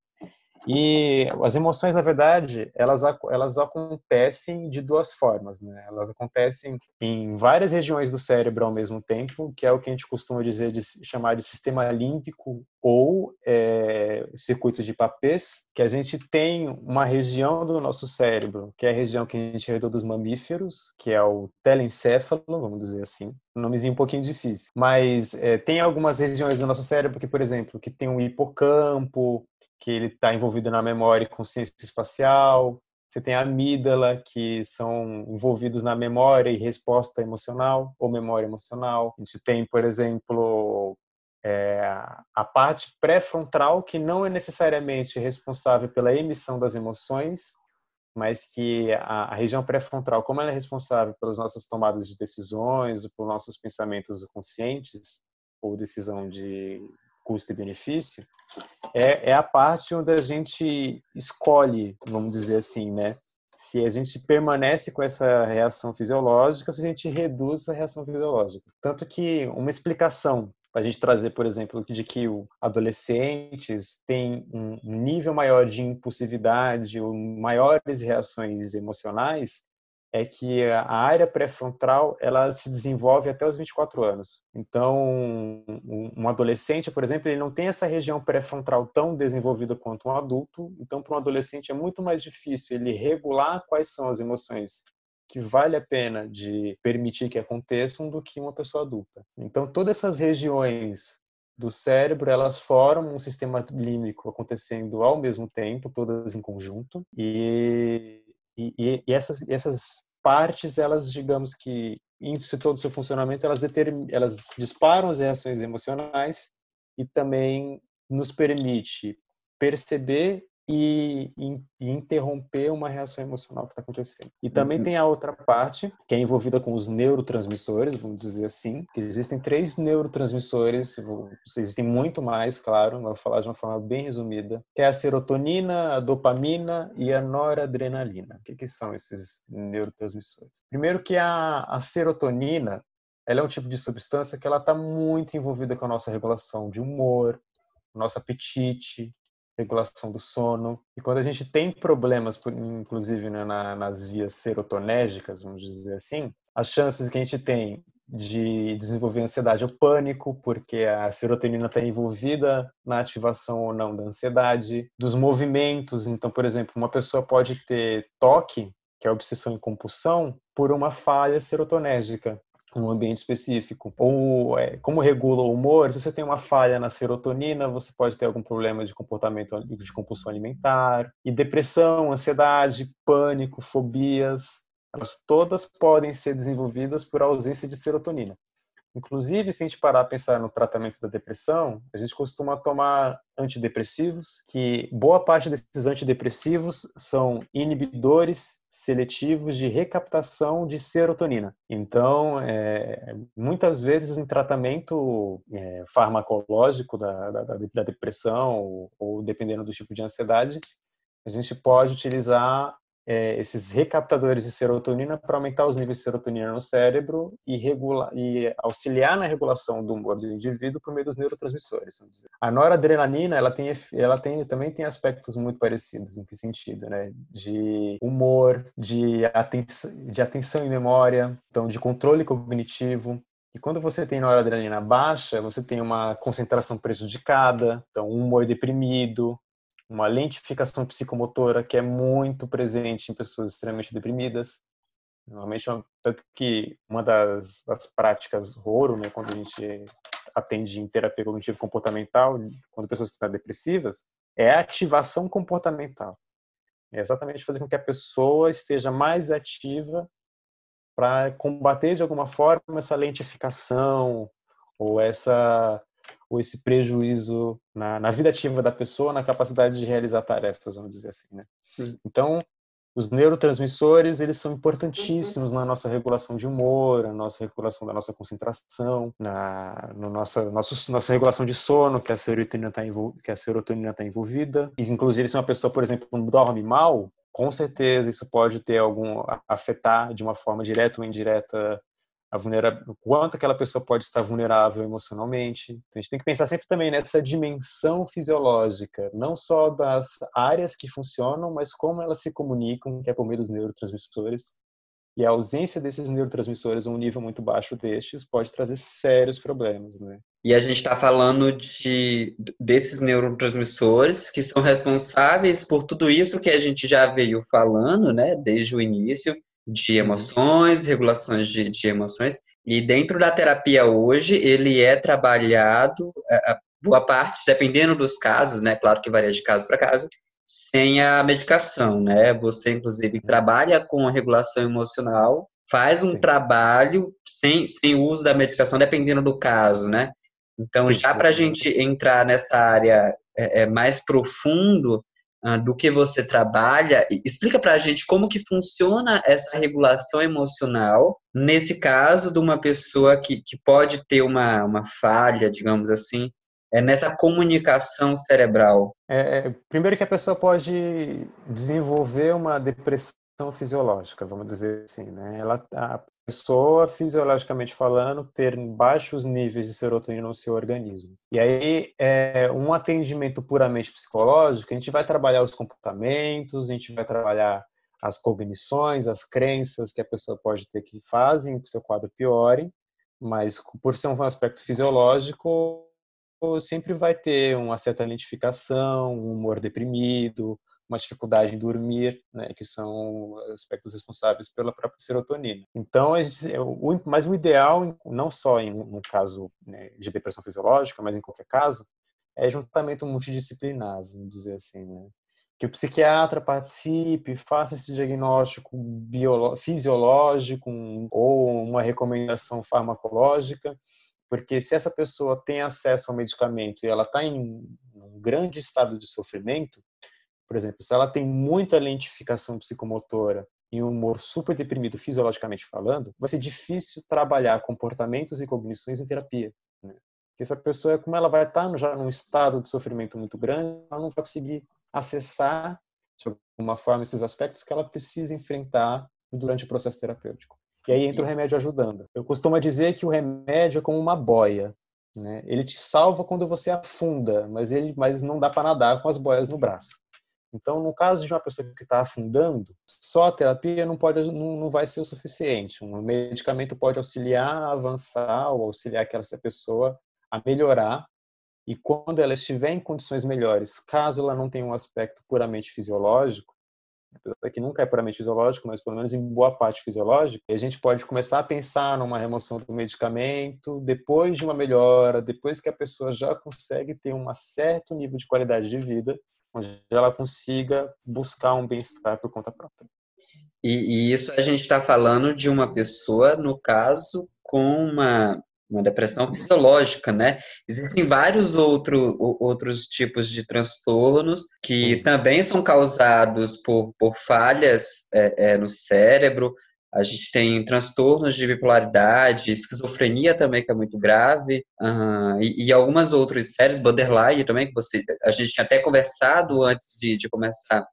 E as emoções, na verdade, elas, elas acontecem de duas formas, né? Elas acontecem em várias regiões do cérebro ao mesmo tempo, que é o que a gente costuma dizer de chamar de sistema límbico ou é, circuito de Papez, que a gente tem uma região do nosso cérebro, que é a região que a gente herdou dos mamíferos, que é o telencéfalo, vamos dizer assim, um nomezinho um pouquinho difícil, mas é, tem algumas regiões do nosso cérebro que, por exemplo, que tem um hipocampo, que ele está envolvido na memória e consciência espacial. Você tem a amígdala, que são envolvidos na memória e resposta emocional ou memória emocional. A gente tem, por exemplo, é, a parte pré-frontal, que não é necessariamente responsável pela emissão das emoções, mas que a, a região pré-frontal, como ela é responsável pelas nossas tomadas de decisões, por nossos pensamentos conscientes, ou decisão de custo e benefício, é, é a parte onde a gente escolhe, vamos dizer assim, né? Se a gente permanece com essa reação fisiológica, se a gente reduz essa reação fisiológica. Tanto que uma explicação a gente trazer, por exemplo, de que adolescentes têm um nível maior de impulsividade ou maiores reações emocionais é que a área pré-frontal ela se desenvolve até os 24 anos. Então, um adolescente, por exemplo, ele não tem essa região pré-frontal tão desenvolvida quanto um adulto. Então, para um adolescente é muito mais difícil ele regular quais são as emoções que vale a pena de permitir que aconteçam do que uma pessoa adulta. Então, todas essas regiões do cérebro, elas formam um sistema límbico acontecendo ao mesmo tempo, todas em conjunto, e e, e, essas, essas partes, elas, digamos que, em todo o seu funcionamento, elas, determin, elas disparam as reações emocionais e também nos permite perceber e, e, e, interromper uma reação emocional que está acontecendo. E também uhum. tem a outra parte, que é envolvida com os neurotransmissores, vamos dizer assim, que existem três neurotransmissores, existem muito mais, claro, mas vou falar de uma forma bem resumida, que é a serotonina, a dopamina e a noradrenalina. O que, que são esses neurotransmissores? Primeiro que a, a serotonina, ela é um tipo de substância que ela está muito envolvida com a nossa regulação de humor, nosso apetite, regulação do sono. E quando a gente tem problemas, inclusive né, nas vias serotonérgicas, vamos dizer assim, as chances que a gente tem de desenvolver ansiedade ou pânico, porque a serotonina está envolvida na ativação ou não da ansiedade, dos movimentos. Então, por exemplo, uma pessoa pode ter toque, que é obsessão e compulsão, por uma falha serotonérgica um ambiente específico. Ou é, como regula o humor, se você tem uma falha na serotonina, você pode ter algum problema de comportamento de compulsão alimentar. E depressão, ansiedade, pânico, fobias, elas todas podem ser desenvolvidas por ausência de serotonina. Inclusive, se a gente parar a pensar no tratamento da depressão, a gente costuma tomar antidepressivos, que boa parte desses antidepressivos são inibidores seletivos de recaptação de serotonina. Então, é, muitas vezes em tratamento é, farmacológico da, da, da depressão, ou, ou dependendo do tipo de ansiedade, a gente pode utilizar é, esses recaptadores de serotonina para aumentar os níveis de serotonina no cérebro e, regular, e auxiliar na regulação do humor do indivíduo por meio dos neurotransmissores. A noradrenalina ela tem, ela tem, também tem aspectos muito parecidos. Em que sentido? Né? De humor, de atenção, de atenção e memória, então de controle cognitivo, e quando você tem noradrenalina baixa, você tem uma concentração prejudicada, então um humor deprimido, uma lentificação psicomotora que é muito presente em pessoas extremamente deprimidas. Normalmente, é tanto que uma das, das práticas ouro, né, quando a gente atende em terapia cognitivo comportamental, quando pessoas estão depressivas, é a ativação comportamental. É exatamente fazer com que a pessoa esteja mais ativa para combater de alguma forma essa lentificação ou essa ou esse prejuízo na, na, vida ativa da pessoa, na capacidade de realizar tarefas, vamos dizer assim, né? Sim. Então, os neurotransmissores, eles são importantíssimos na nossa regulação de humor, na nossa regulação da nossa concentração, na no nossa, nosso, nossa regulação de sono, que a serotonina está que a serotonina tá envolvida. E, inclusive, se uma pessoa, por exemplo, dorme mal, com certeza isso pode ter algum afetar de uma forma direta ou indireta a vulnerabilidade, quanto aquela pessoa pode estar vulnerável emocionalmente. Então, a gente tem que pensar sempre também nessa dimensão fisiológica, não só das áreas que funcionam, mas como elas se comunicam, que é por meio dos neurotransmissores. E a ausência desses neurotransmissores, um nível muito baixo destes, pode trazer sérios problemas, né? E a gente está falando de, desses neurotransmissores que são responsáveis por tudo isso que a gente já veio falando, né, desde o início, de uhum. emoções, regulações de, de emoções. E dentro da terapia hoje, ele é trabalhado, a boa parte, dependendo dos casos, né? Claro que varia de caso para caso, sem a medicação, né? Você, inclusive, trabalha com a regulação emocional, faz um Sim. trabalho sem, sem uso da medicação, dependendo do caso, né? Então, Sim, já para a gente entrar nessa área é, é, mais profundo, ah, do que você trabalha. Explica para a gente como que funciona essa regulação emocional, nesse caso de uma pessoa que, que pode ter uma, uma falha, digamos assim, é nessa comunicação cerebral. É, é primeiro que a pessoa pode desenvolver uma depressão fisiológica, vamos dizer assim, né? Ela, a pessoa, fisiologicamente falando, ter baixos níveis de serotonina no seu organismo. E aí, é, um atendimento puramente psicológico, a gente vai trabalhar os comportamentos, a gente vai trabalhar as cognições, as crenças que a pessoa pode ter que fazem que o seu quadro piore, mas por ser um aspecto fisiológico, sempre vai ter uma certa lentificação, um humor deprimido, uma dificuldade em dormir, né, que são aspectos responsáveis pela própria serotonina. Então, o, mas o ideal, não só em um caso né, de depressão fisiológica, mas em qualquer caso, é juntamento multidisciplinar, vamos dizer assim, né? que o psiquiatra participe, faça esse diagnóstico fisiológico ou uma recomendação farmacológica, porque se essa pessoa tem acesso ao medicamento e ela está em um grande estado de sofrimento, Por exemplo, se ela tem muita lentificação psicomotora e um humor super deprimido fisiologicamente falando, vai ser difícil trabalhar comportamentos e cognições em terapia. Né? Porque essa pessoa, como ela vai estar já num estado de sofrimento muito grande, ela não vai conseguir acessar, de alguma forma, esses aspectos que ela precisa enfrentar durante o processo terapêutico. E aí entra o remédio ajudando. Eu costumo dizer que o remédio é como uma boia. Né? Ele te salva quando você afunda, mas ele mas não dá para nadar com as boias no braço. Então, no caso de uma pessoa que está afundando, só a terapia não pode, não, não vai ser o suficiente. Um medicamento pode auxiliar a avançar ou auxiliar aquela pessoa a melhorar. E quando ela estiver em condições melhores, caso ela não tenha um aspecto puramente fisiológico, apesar que nunca é puramente fisiológico, mas pelo menos em boa parte fisiológico, a gente pode começar a pensar numa remoção do medicamento depois de uma melhora, depois que a pessoa já consegue ter um certo nível de qualidade de vida onde ela consiga buscar um bem-estar por conta própria. E, e isso a gente está falando de uma pessoa, no caso, com uma, uma depressão fisiológica, né? Existem vários outro, outros tipos de transtornos que também são causados por, por falhas é, é, no cérebro, a gente tem transtornos de bipolaridade, esquizofrenia também, que é muito grave, uh, e, e, algumas outras séries, borderline também, que você, a gente tinha até conversado antes de, de começar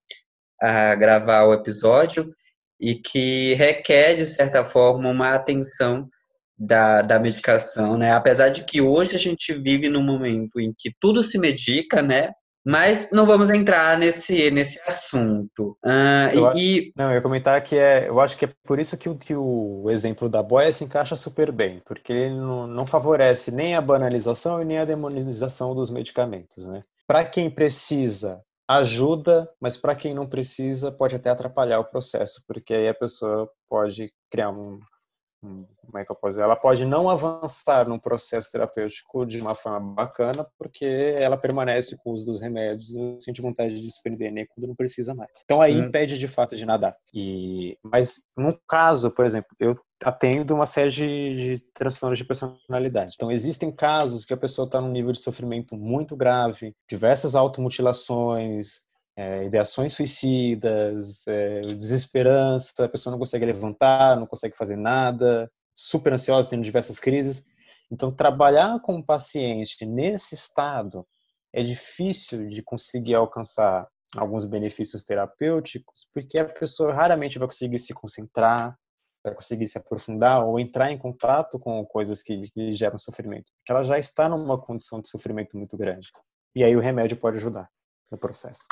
a gravar o episódio, e que requer, de certa forma, uma atenção da, da medicação, né? Apesar de que hoje a gente vive num momento em que tudo se medica, né? Mas não vamos entrar nesse, nesse assunto. Uh, eu e, acho, não, eu ia comentar que é, eu acho que é por isso que o, que o exemplo da boia se encaixa super bem, porque ele não, não favorece nem a banalização e nem a demonização dos medicamentos, né? Para quem precisa, ajuda, mas para quem não precisa, pode até atrapalhar o processo, porque aí a pessoa pode criar um, como é que eu posso dizer? Ela pode não avançar num processo terapêutico de uma forma bacana, porque ela permanece com o uso dos remédios e sente vontade de desprender nem quando não precisa mais. Então aí hum. impede de fato de nadar. E mas no caso, por exemplo, eu atendo uma série de, de transtornos de personalidade. Então existem casos que a pessoa está num nível de sofrimento muito grave, diversas automutilações, é, ideações suicidas, é, desesperança, a pessoa não consegue levantar, não consegue fazer nada, super ansiosa, tendo diversas crises. Então, trabalhar com o paciente nesse estado é difícil de conseguir alcançar alguns benefícios terapêuticos, porque a pessoa raramente vai conseguir se concentrar, vai conseguir se aprofundar ou entrar em contato com coisas que lhe geram sofrimento, porque ela já está numa condição de sofrimento muito grande. E aí o remédio pode ajudar no processo.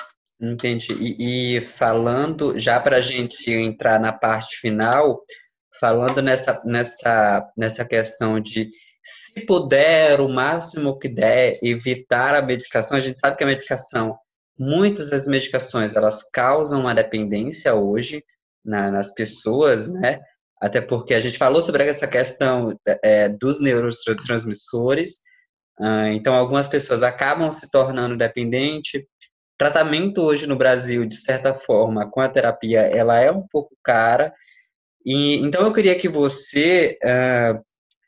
Entendi. E, e falando, já para a gente entrar na parte final, falando nessa, nessa, nessa questão de se puder, o máximo que der, evitar a medicação, a gente sabe que a medicação, muitas das medicações, elas causam uma dependência hoje na, nas pessoas, né? Até porque a gente falou sobre essa questão é, dos neurotransmissores, ah, então algumas pessoas acabam se tornando dependentes, tratamento hoje no Brasil, de certa forma, com a terapia, ela é um pouco cara. E então eu queria que você, uh,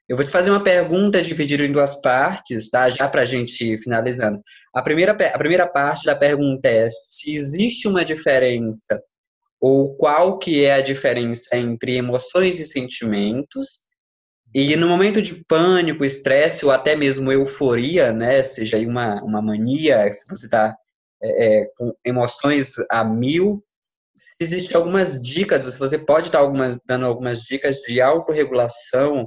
eu vou te fazer uma pergunta dividida em duas partes, tá? Já para a gente finalizando. A primeira, a primeira parte da pergunta é se existe uma diferença ou qual que é a diferença entre emoções e sentimentos. E no momento de pânico, estresse ou até mesmo euforia, né, seja uma, uma mania, se você está é, é, com emoções a mil. Se existem algumas dicas, se você pode estar algumas, dando algumas dicas de autorregulação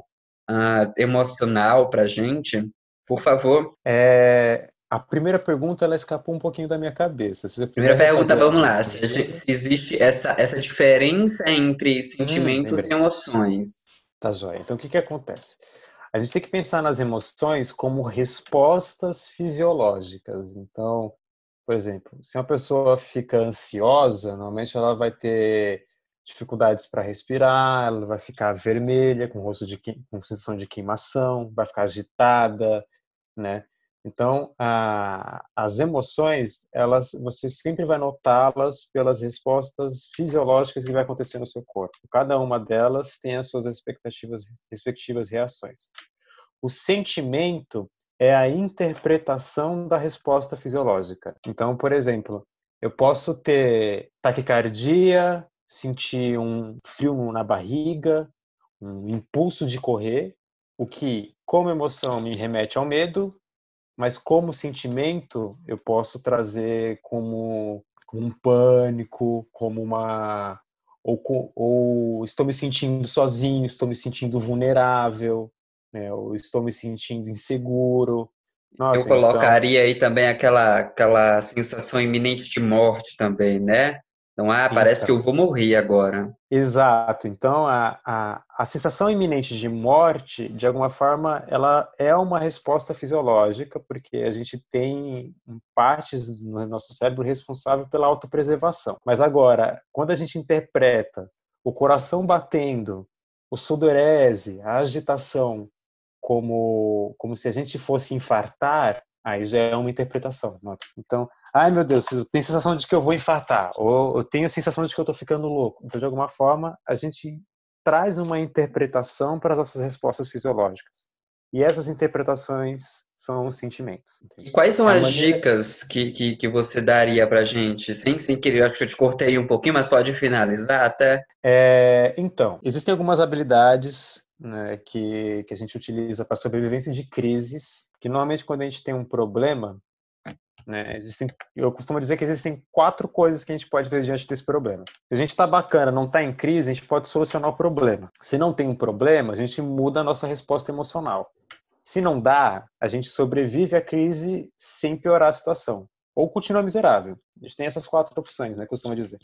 uh, emocional para gente, por favor. É, a primeira pergunta ela escapou um pouquinho da minha cabeça. primeira pergunta, fazer... vamos lá. Se existe essa, essa diferença entre hum, sentimentos hum, e emoções. Tá joia. Então, o que, que acontece? A gente tem que pensar nas emoções como respostas fisiológicas. Então, por exemplo, se uma pessoa fica ansiosa, normalmente ela vai ter dificuldades para respirar, ela vai ficar vermelha, com rosto de com sensação de queimação, vai ficar agitada, né? Então, a, as emoções, elas, você sempre vai notá-las pelas respostas fisiológicas que vai acontecer no seu corpo. Cada uma delas tem as suas expectativas, respectivas reações. O sentimento é a interpretação da resposta fisiológica. Então, por exemplo, Eu posso ter taquicardia, sentir um frio na barriga, um impulso de correr, o que, como emoção, me remete ao medo, mas como sentimento, eu posso trazer como, um pânico, como uma. Ou, ou estou me sentindo sozinho, estou me sentindo vulnerável, né? ou estou me sentindo inseguro. Nossa, eu então colocaria então... aí também aquela, aquela sensação iminente de morte também, né? Então, ah, parece que eu vou morrer agora. Exato. Então, a, a, a sensação iminente de morte, de alguma forma, ela é uma resposta fisiológica, porque a gente tem partes no nosso cérebro responsável pela autopreservação. Mas agora, quando a gente interpreta o coração batendo, o sudorese, a agitação, como, como se a gente fosse infartar, aí já é uma interpretação. Então, ai meu Deus, eu tenho a sensação de que eu vou infartar, ou eu tenho a sensação de que eu estou ficando louco. Então, de alguma forma, a gente traz uma interpretação para as nossas respostas fisiológicas. E essas interpretações são os sentimentos. E quais são as maneira... dicas que, que, que você daria para a gente? Sem, sem querer, acho que eu te cortei um pouquinho, mas pode finalizar até. É, então, existem algumas habilidades né, que, que a gente utiliza para sobrevivência de crises, que normalmente quando a gente tem um problema, né, existem, eu costumo dizer que existem quatro coisas que a gente pode ver diante desse problema. Se a gente está bacana, não está em crise, a gente pode solucionar o problema. Se não tem um problema, a gente muda a nossa resposta emocional. Se não dá, a gente sobrevive à crise sem piorar a situação. Ou continua miserável. A gente tem essas quatro opções, né, costumo dizer.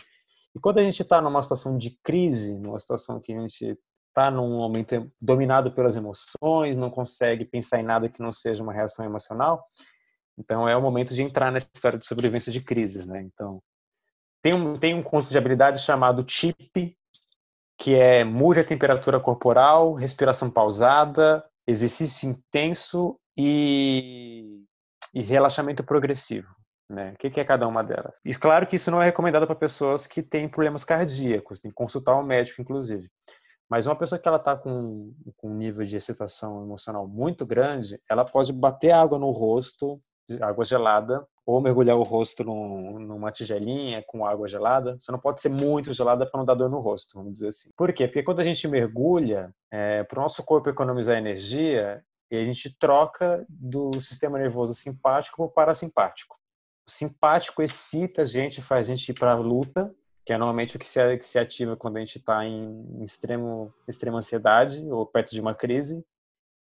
E quando a gente está numa situação de crise, numa situação que a gente está num momento dominado pelas emoções, não consegue pensar em nada que não seja uma reação emocional. Então é o momento de entrar nessa história de sobrevivência de crises, né? Então tem um tem um conjunto de habilidades chamado TIP, que é mude a temperatura corporal, respiração pausada, exercício intenso e, e relaxamento progressivo. Né? O que é cada uma delas? E claro que isso não é recomendado para pessoas que têm problemas cardíacos, tem que consultar um médico, inclusive. Mas uma pessoa que ela está com, com um nível de excitação emocional muito grande, ela pode bater água no rosto, água gelada, ou mergulhar o rosto num, numa tigelinha com água gelada. Só não pode ser muito gelada para não dar dor no rosto, vamos dizer assim. Por quê? Porque quando a gente mergulha, é, para o nosso corpo economizar energia, a gente troca do sistema nervoso simpático para o parasimpático. O simpático excita a gente, faz a gente ir para a luta, que é normalmente o que se, que se ativa quando a gente está em extremo, extrema ansiedade ou perto de uma crise.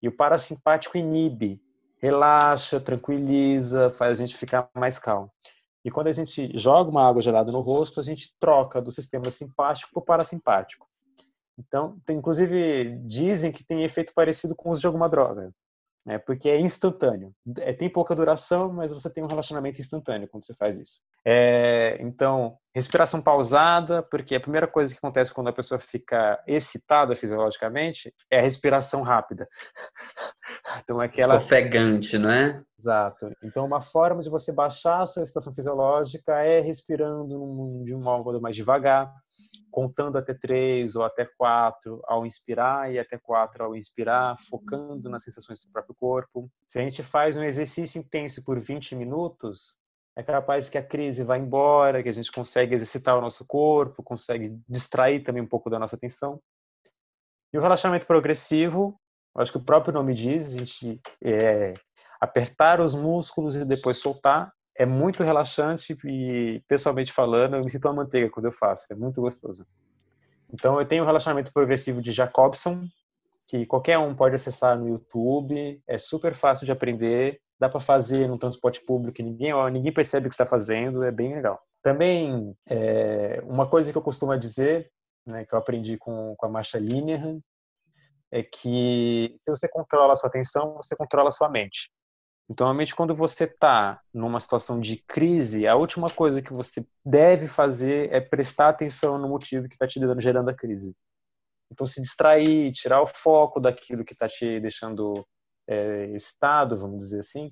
E o parasimpático inibe, relaxa, tranquiliza, faz a gente ficar mais calmo. E quando a gente joga uma água gelada no rosto, a gente troca do sistema simpático para o parasimpático. Então, tem, inclusive, dizem que tem efeito parecido com o uso de alguma droga né? Porque é instantâneo. É, tem pouca duração, mas você tem um relacionamento instantâneo quando você faz isso. É, então, respiração pausada, porque a primeira coisa que acontece quando a pessoa fica excitada fisiologicamente é a respiração rápida. (laughs) Então, aquela ofegante, não é? Exato. Então, uma forma de você baixar a sua excitação fisiológica é respirando de um modo mais devagar contando até três ou até quatro ao inspirar e até quatro ao inspirar, focando nas sensações do próprio corpo. Se a gente faz um exercício intenso por 20 minutos, é capaz que a crise vá embora, que a gente consegue exercitar o nosso corpo, consegue distrair também um pouco da nossa atenção. E o relaxamento progressivo, acho que o próprio nome diz, a gente é, apertar os músculos e depois soltar, é muito relaxante e, pessoalmente falando, eu me sinto uma manteiga quando eu faço. É muito gostoso. Então, eu tenho o um relacionamento progressivo de Jacobson, que qualquer um pode acessar no YouTube. É super fácil de aprender. Dá para fazer no transporte público, ninguém, ninguém percebe o que está fazendo. É bem legal. Também, é, uma coisa que eu costumo dizer, né, que eu aprendi com, com a Marcia Linehan, é que se você controla a sua atenção, você controla a sua mente. Então, normalmente, quando você está numa situação de crise, a última coisa que você deve fazer é prestar atenção no motivo que está te gerando a crise. Então, se distrair, tirar o foco daquilo que está te deixando é, excitado, vamos dizer assim,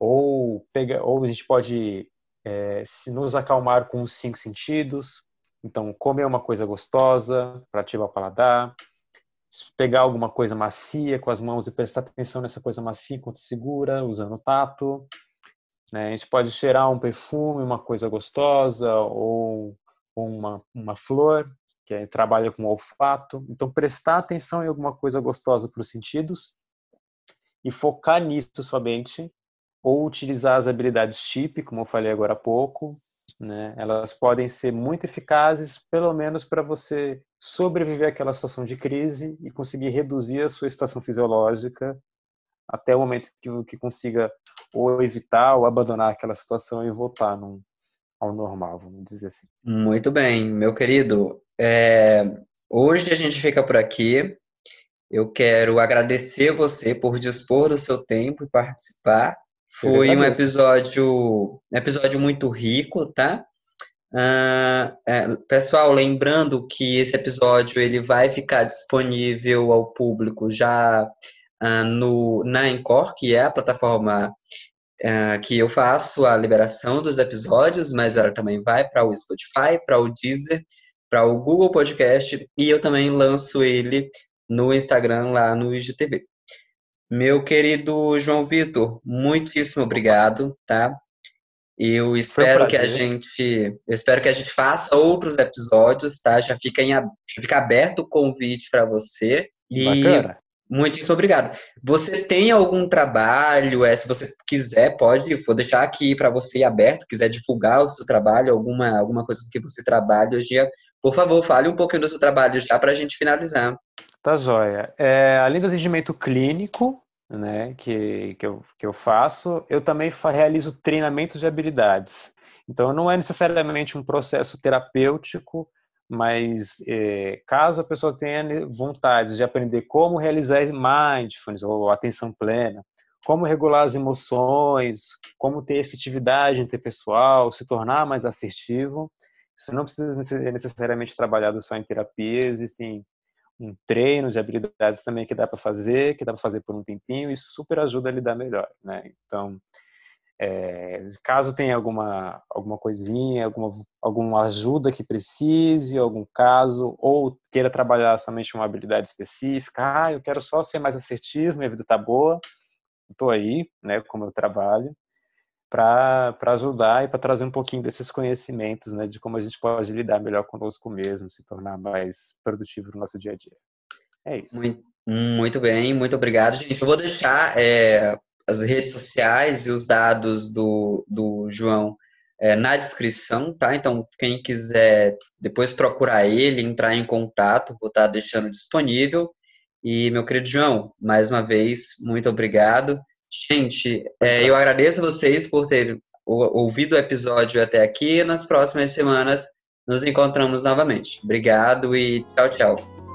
ou, pega, ou a gente pode é, se nos acalmar com os cinco sentidos. Então, comer uma coisa gostosa para ativar o paladar, pegar alguma coisa macia com as mãos e prestar atenção nessa coisa macia enquanto segura, usando o tato. Né? A gente pode cheirar um perfume, uma coisa gostosa, ou uma, uma flor, que trabalha com olfato. Então, prestar atenção em alguma coisa gostosa para os sentidos e focar nisso somente, ou utilizar as habilidades chip, como eu falei agora há pouco. Né? Elas podem ser muito eficazes, pelo menos para você sobreviver àquela situação de crise e conseguir reduzir a sua estação fisiológica até o momento que, que consiga ou evitar ou abandonar aquela situação e voltar num, ao normal, vamos dizer assim. Muito bem, meu querido. É, hoje a gente fica por aqui. Eu quero agradecer você por dispor do seu tempo e participar. Foi um episódio, episódio muito rico, tá? Uh, é, pessoal, lembrando que esse episódio ele vai ficar disponível ao público já uh, no, na Encore, que é a plataforma uh, que eu faço a liberação dos episódios, mas ela também vai para o Spotify, para o Deezer, para o Google Podcast e eu também lanço ele no Instagram lá no IGTV. Meu querido João Vitor, muitíssimo obrigado, tá? Eu espero um que a gente, espero que a gente faça outros episódios, tá? Já fica em, já fica aberto o convite para você. E Bacana. Muitíssimo obrigado. Você tem algum trabalho? É, se você quiser, pode, vou deixar aqui para você aberto, quiser divulgar o seu trabalho, alguma, alguma coisa com que você trabalha hoje dia, por favor, fale um pouquinho do seu trabalho já para a gente finalizar. Tá joia. É, além do atendimento clínico, né, que, que, eu, que eu faço, eu também realizo treinamentos de habilidades. Então, não é necessariamente um processo terapêutico, mas é, caso a pessoa tenha vontade de aprender como realizar mindfulness ou atenção plena, como regular as emoções, como ter efetividade interpessoal, se tornar mais assertivo, isso não precisa necessariamente trabalhado só em terapia, existem um treino de habilidades também que dá para fazer, que dá para fazer por um tempinho e super ajuda a lidar melhor, né? Então, é, caso tenha alguma, alguma coisinha, alguma, alguma ajuda que precise, algum caso, ou queira trabalhar somente uma habilidade específica, ah, eu quero só ser mais assertivo, minha vida está boa, estou aí, né, como eu trabalho, para ajudar e para trazer um pouquinho desses conhecimentos, né, de como a gente pode lidar melhor conosco mesmo, se tornar mais produtivo no nosso dia a dia. É isso. Muito, bem, muito obrigado, gente. Eu vou deixar é, as redes sociais e os dados do, do João é, na descrição, tá? Então, quem quiser depois procurar ele, entrar em contato, vou estar deixando disponível. E, meu querido João, mais uma vez, muito obrigado. Gente, é, eu agradeço vocês por terem ouvido o episódio até aqui. Nas próximas semanas, nos encontramos novamente. Obrigado e tchau, tchau.